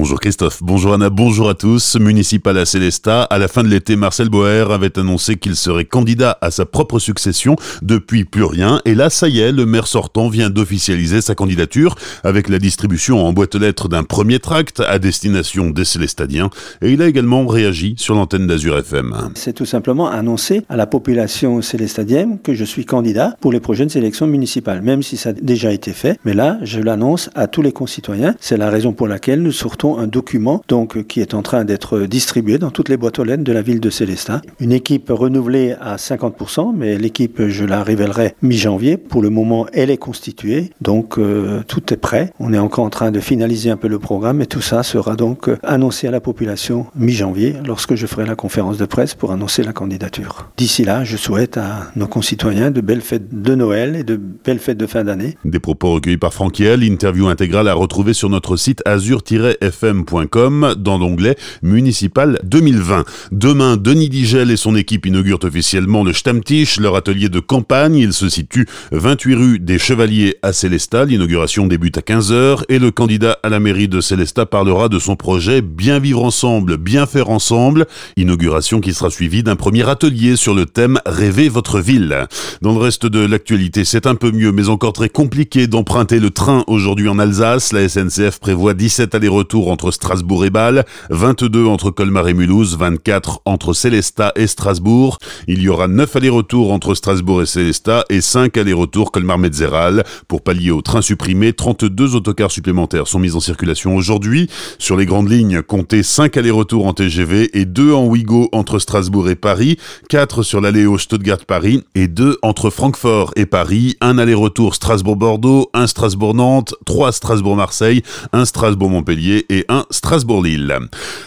Bonjour Christophe, bonjour Anna, bonjour à tous. Municipal à Célestat, à la fin de l'été, Marcel Boer avait annoncé qu'il serait candidat à sa propre succession. Depuis plus rien. Et là, ça y est, le maire sortant vient d'officialiser sa candidature avec la distribution en boîte lettres d'un premier tract à destination des Célestadiens. Et il a également réagi sur l'antenne d'Azur FM. C'est tout simplement annoncer à la population célestadienne que je suis candidat pour les prochaines élections municipales, même si ça a déjà été fait. Mais là, je l'annonce à tous les concitoyens. C'est la raison pour laquelle nous sortons un document donc qui est en train d'être distribué dans toutes les boîtes aux lettres de la ville de Célestat. Une équipe renouvelée à 50%, mais l'équipe, je la révélerai mi-janvier. Pour le moment, elle est constituée, donc euh, tout est prêt. On est encore en train de finaliser un peu le programme et tout ça sera donc annoncé à la population mi-janvier lorsque je ferai la conférence de presse pour annoncer la candidature. D'ici là, je souhaite à nos concitoyens de belles fêtes de Noël et de belles fêtes de fin d'année. Des propos recueillis par Franquiel, interview intégrale à retrouver sur notre site azur-fm dans l'onglet municipal 2020. Demain, Denis Digel et son équipe inaugurent officiellement le Stammtisch, leur atelier de campagne. Il se situe 28 rue des Chevaliers à Célestat. L'inauguration débute à 15h et le candidat à la mairie de Célestat parlera de son projet Bien vivre ensemble, bien faire ensemble. Inauguration qui sera suivie d'un premier atelier sur le thème Rêver votre ville. Dans le reste de l'actualité, c'est un peu mieux, mais encore très compliqué d'emprunter le train aujourd'hui en Alsace. La SNCF prévoit 17 allers-retours entre Strasbourg et Bâle, 22 entre Colmar et Mulhouse, 24 entre Célestat et Strasbourg. Il y aura 9 allers-retours entre Strasbourg et Célestat et 5 allers-retours Colmar-Metzeral. Pour pallier aux trains supprimés, 32 autocars supplémentaires sont mis en circulation aujourd'hui. Sur les grandes lignes, comptez 5 allers-retours en TGV et 2 en Ouigo entre Strasbourg et Paris, 4 sur l'Aléo Stuttgart-Paris et 2 entre Francfort et Paris, un aller-retour Strasbourg-Bordeaux, un Strasbourg-Nantes, 3 Strasbourg-Marseille, un Strasbourg-Montpellier et un Strasbourg-Lille.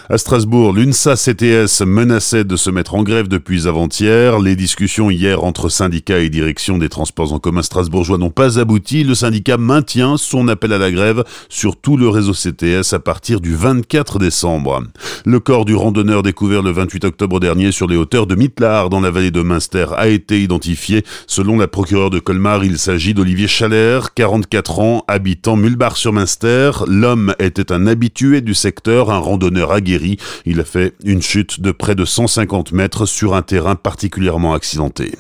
À Strasbourg, l'UNSA CTS menaçait de se mettre en grève depuis avant-hier. Les discussions hier entre syndicats et direction des transports en commun strasbourgeois n'ont pas abouti. Le syndicat maintient son appel à la grève sur tout le réseau CTS à partir du 24 décembre. Le corps du randonneur découvert le 28 octobre dernier sur les hauteurs de Mitlar dans la vallée de Münster a été identifié. Selon la procureure de Colmar, il s'agit d'Olivier Chalère, 44 ans, habitant Mulbar-sur-Münster. L'homme était un habitant habitué du secteur, un randonneur aguerri. Il a fait une chute de près de 150 mètres sur un terrain particulièrement accidenté.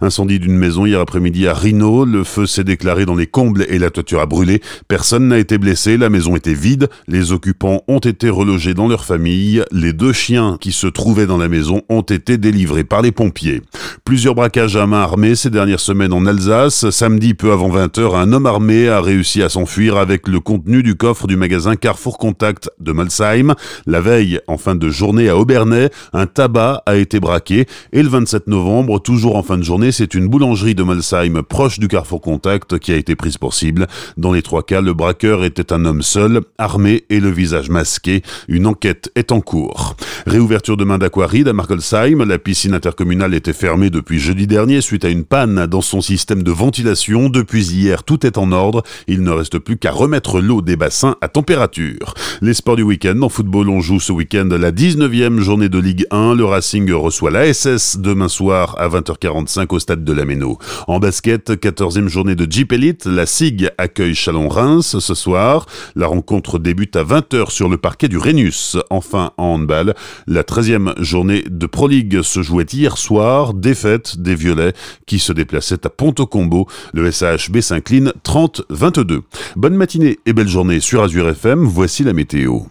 Incendie d'une maison hier après-midi à Rino. Le feu s'est déclaré dans les combles et la toiture a brûlé. Personne n'a été blessé. La maison était vide. Les occupants ont été relogés dans leur famille. Les deux chiens qui se trouvaient dans la maison ont été délivrés par les pompiers. Plusieurs braquages à main armée ces dernières semaines en Alsace. Samedi, peu avant 20h, un homme armé a réussi à s'enfuir avec le contenu du coffre du magasin Carrefour Contact de Molsheim. La veille, en fin de journée à Aubernais, un tabac a été braqué. Et le 27 novembre, toujours en fin de journée, c'est une boulangerie de Molsheim proche du Carrefour Contact qui a été prise pour cible. Dans les trois cas, le braqueur était un homme seul, armé et le visage masqué. Une enquête est en cours. Réouverture demain d'Aquaride à Markolsheim. La piscine intercommunale était fermée depuis jeudi dernier suite à une panne dans son système de ventilation. Depuis hier, tout est en ordre. Il ne reste plus qu'à remettre l'eau des bassins à température. Les sports du week-end. En football, on joue ce week-end la 19e journée de Ligue 1. Le Racing reçoit l'ASS demain soir à 20h45 au stade de la Méno. En basket, 14e journée de Jeep Elite. La SIG accueille Chalon-Reims ce soir. La rencontre débute à 20h sur le parquet du Rhenus. Enfin, en handball, la 13e journée de Pro League se jouait hier soir. Défaite des Violets qui se déplaçaient à Ponto-Combo. Le SAHB s'incline 30-22. Bonne matinée et belle journée sur Azure FM, voici la météo.